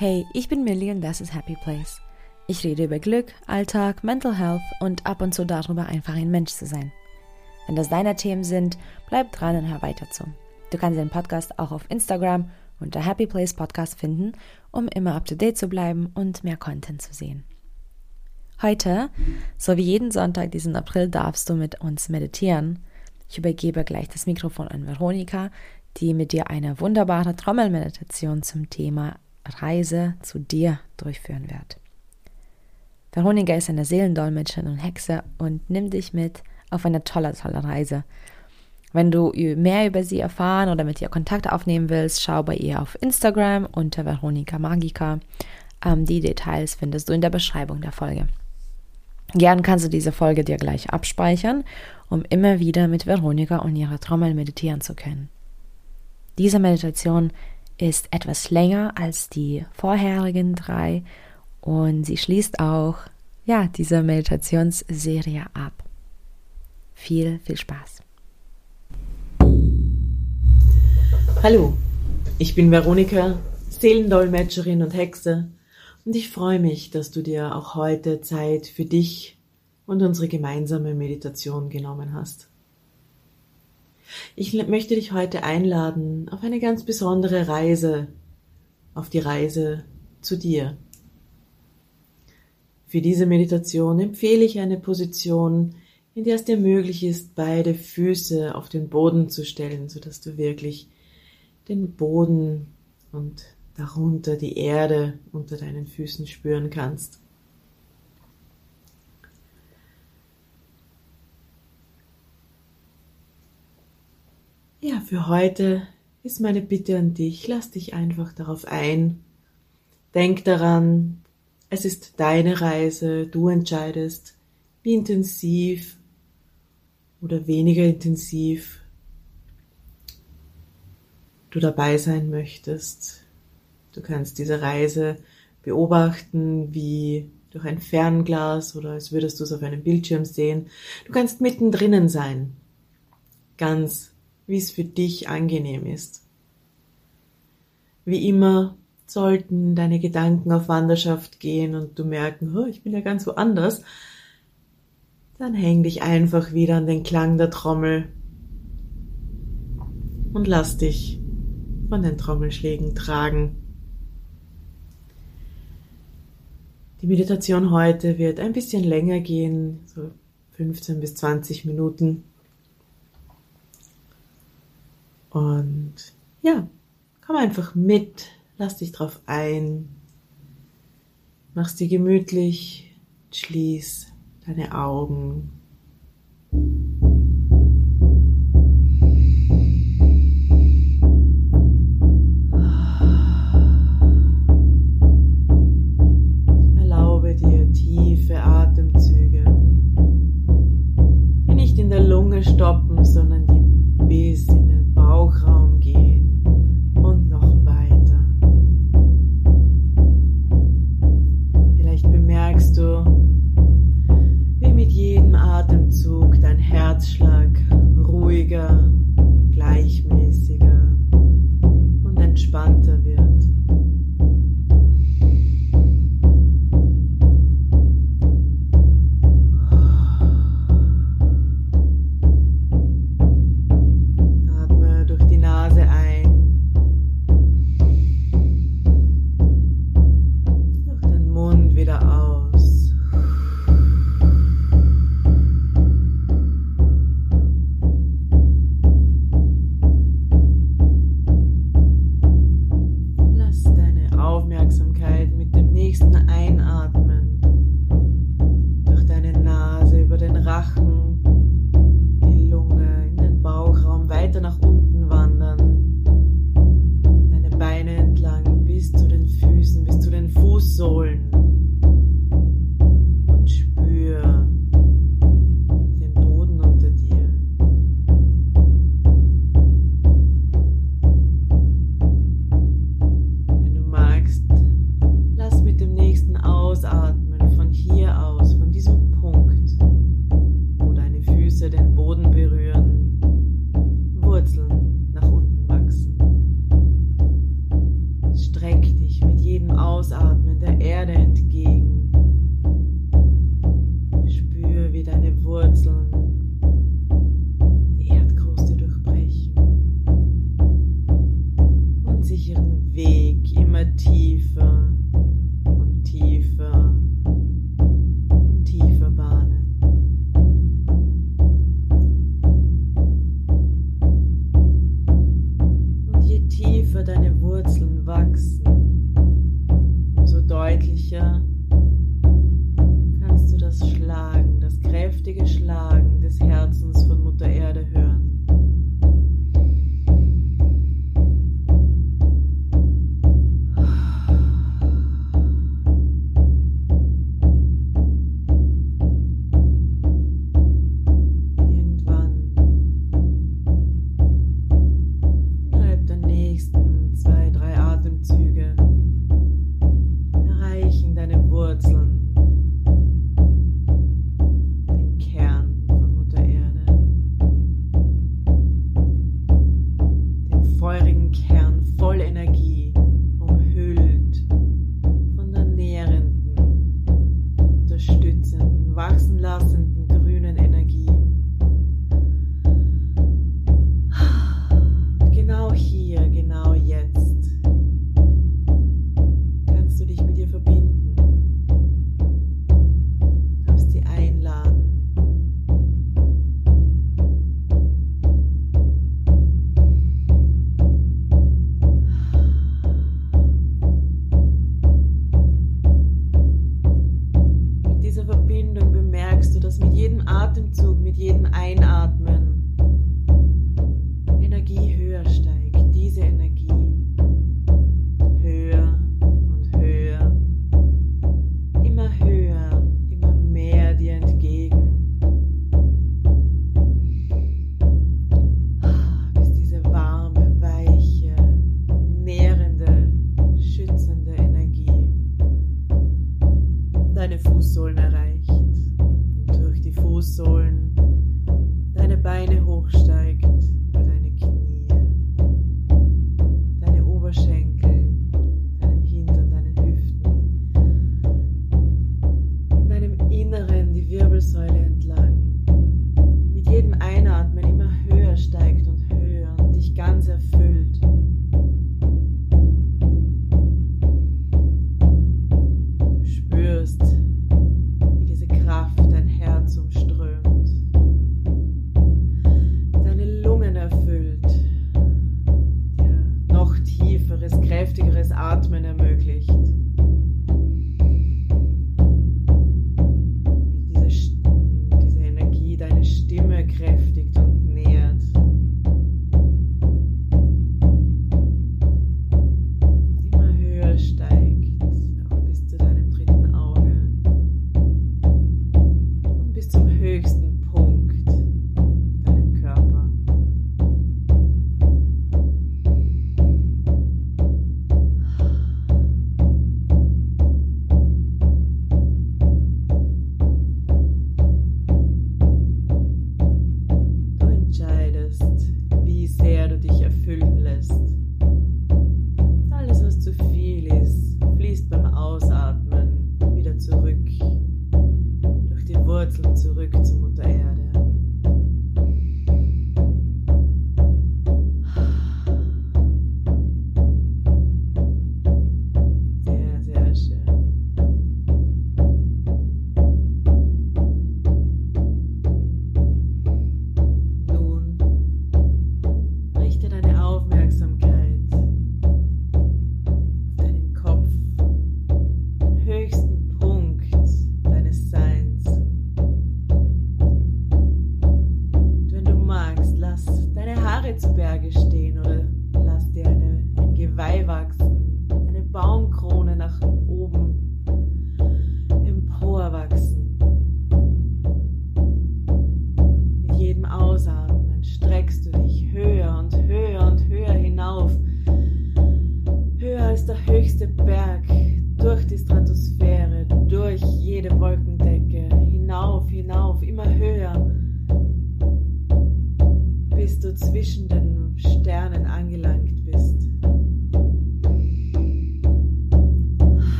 Hey, ich bin Millie und das ist Happy Place. Ich rede über Glück, Alltag, Mental Health und ab und zu darüber, einfach ein Mensch zu sein. Wenn das deine Themen sind, bleib dran und hör weiter zu. Du kannst den Podcast auch auf Instagram unter Happy Place Podcast finden, um immer up to date zu bleiben und mehr Content zu sehen. Heute, so wie jeden Sonntag diesen April, darfst du mit uns meditieren. Ich übergebe gleich das Mikrofon an Veronika, die mit dir eine wunderbare Trommelmeditation zum Thema Reise zu dir durchführen wird. Veronika ist eine Seelendolmetscherin und Hexe und nimmt dich mit auf eine tolle, tolle Reise. Wenn du mehr über sie erfahren oder mit ihr Kontakt aufnehmen willst, schau bei ihr auf Instagram unter Veronika Magica. Ähm, die Details findest du in der Beschreibung der Folge. Gern kannst du diese Folge dir gleich abspeichern, um immer wieder mit Veronika und ihrer Trommel meditieren zu können. Diese Meditation ist etwas länger als die vorherigen drei und sie schließt auch ja diese Meditationsserie ab. Viel, viel Spaß. Hallo, ich bin Veronika, Seelendolmetscherin und Hexe und ich freue mich, dass du dir auch heute Zeit für dich und unsere gemeinsame Meditation genommen hast. Ich möchte dich heute einladen auf eine ganz besondere Reise, auf die Reise zu dir. Für diese Meditation empfehle ich eine Position, in der es dir möglich ist, beide Füße auf den Boden zu stellen, sodass du wirklich den Boden und darunter die Erde unter deinen Füßen spüren kannst. Für heute ist meine Bitte an dich, lass dich einfach darauf ein. Denk daran, es ist deine Reise, du entscheidest, wie intensiv oder weniger intensiv du dabei sein möchtest. Du kannst diese Reise beobachten wie durch ein Fernglas oder als würdest du es auf einem Bildschirm sehen. Du kannst mittendrin sein, ganz wie es für dich angenehm ist. Wie immer sollten deine Gedanken auf Wanderschaft gehen und du merken, oh, ich bin ja ganz woanders, dann häng dich einfach wieder an den Klang der Trommel und lass dich von den Trommelschlägen tragen. Die Meditation heute wird ein bisschen länger gehen, so 15 bis 20 Minuten. Und ja, komm einfach mit, lass dich drauf ein, mach's dir gemütlich, schließ deine Augen.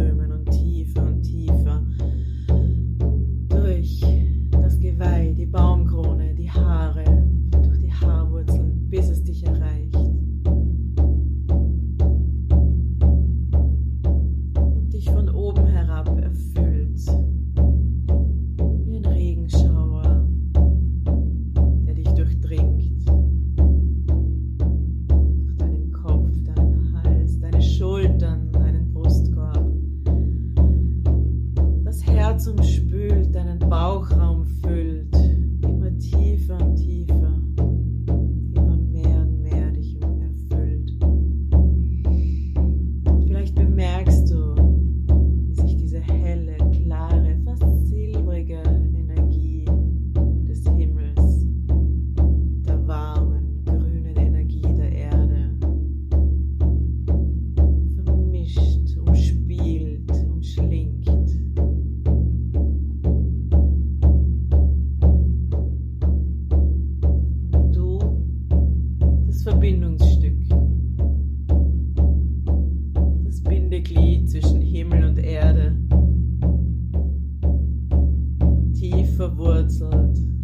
strömen und tief. Verwurzelt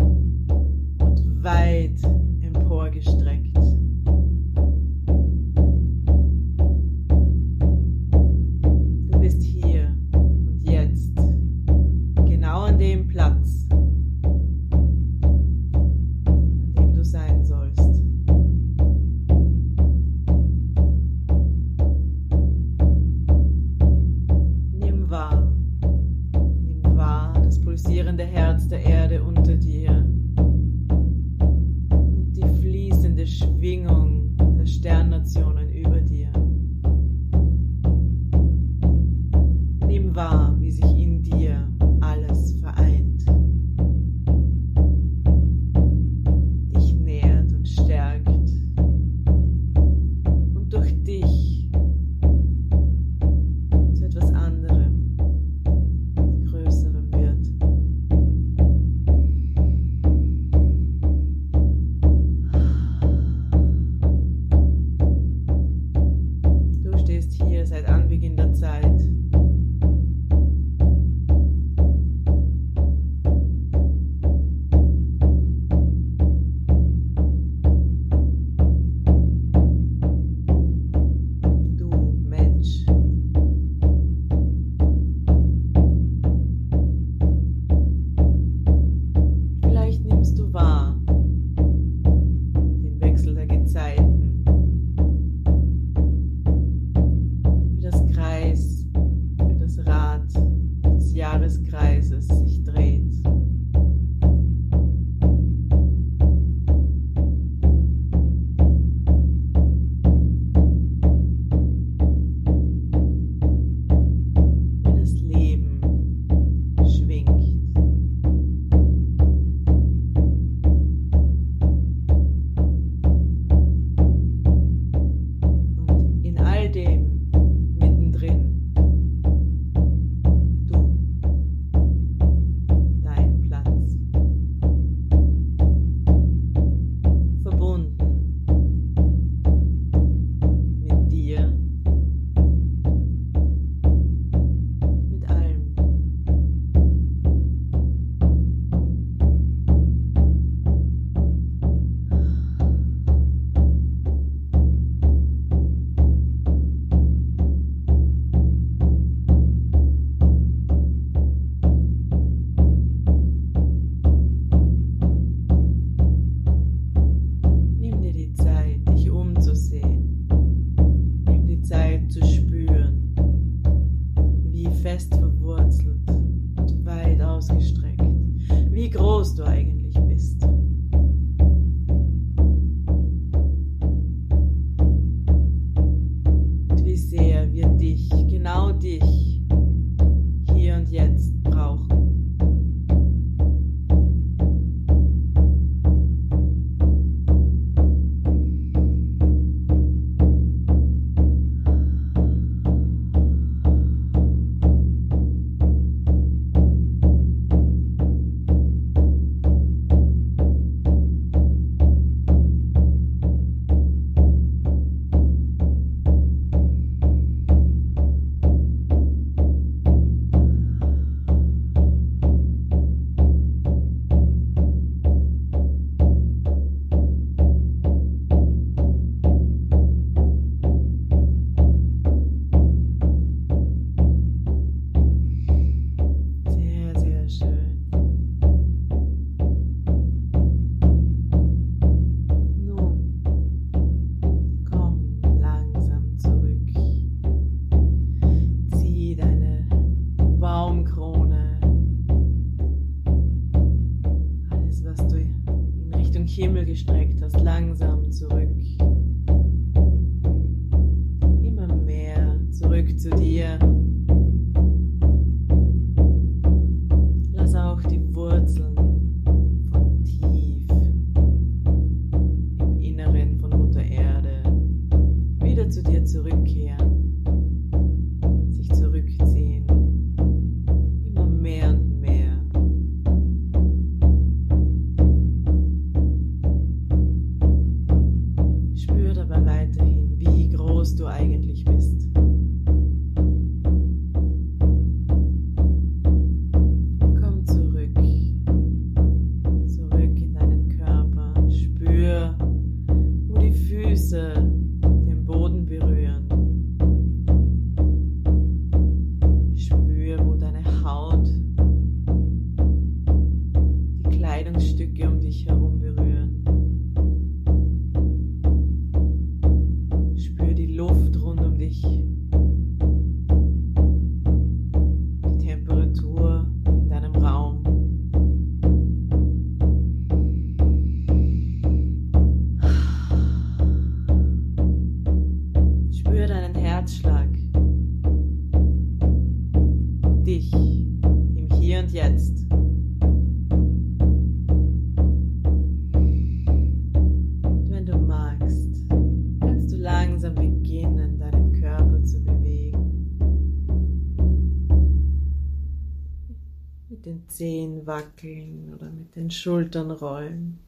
den Zehen wackeln oder mit den Schultern rollen.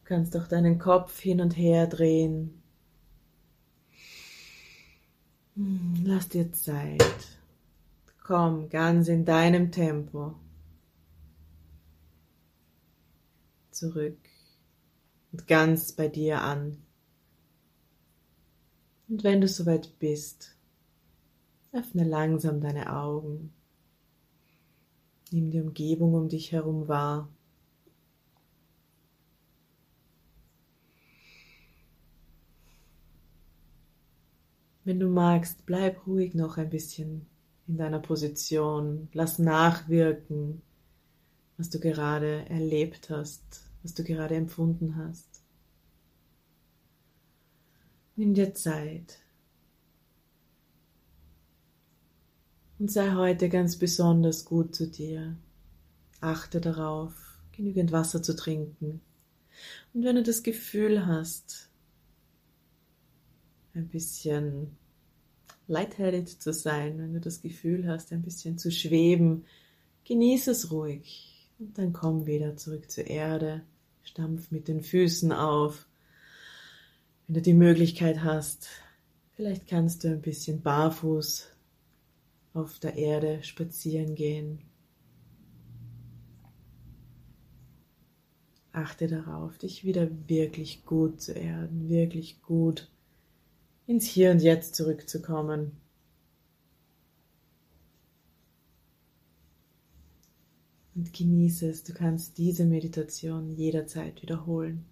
Du kannst auch deinen Kopf hin und her drehen. Hm, lass dir Zeit. Komm ganz in deinem Tempo. Zurück und ganz bei dir an. Und wenn du soweit bist, öffne langsam deine Augen. Nimm die Umgebung um dich herum wahr. Wenn du magst, bleib ruhig noch ein bisschen in deiner Position. Lass nachwirken, was du gerade erlebt hast, was du gerade empfunden hast. Nimm dir Zeit. Und sei heute ganz besonders gut zu dir. Achte darauf, genügend Wasser zu trinken. Und wenn du das Gefühl hast, ein bisschen lightheaded zu sein, wenn du das Gefühl hast, ein bisschen zu schweben, genieße es ruhig und dann komm wieder zurück zur Erde, stampf mit den Füßen auf. Wenn du die Möglichkeit hast, vielleicht kannst du ein bisschen barfuß auf der Erde spazieren gehen. Achte darauf, dich wieder wirklich gut zu erden, wirklich gut ins Hier und Jetzt zurückzukommen. Und genieße es, du kannst diese Meditation jederzeit wiederholen.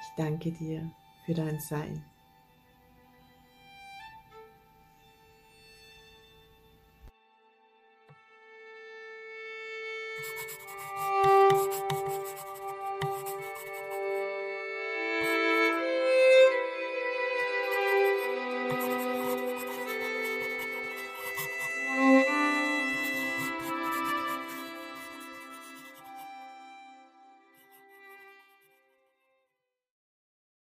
Ich danke dir für dein Sein.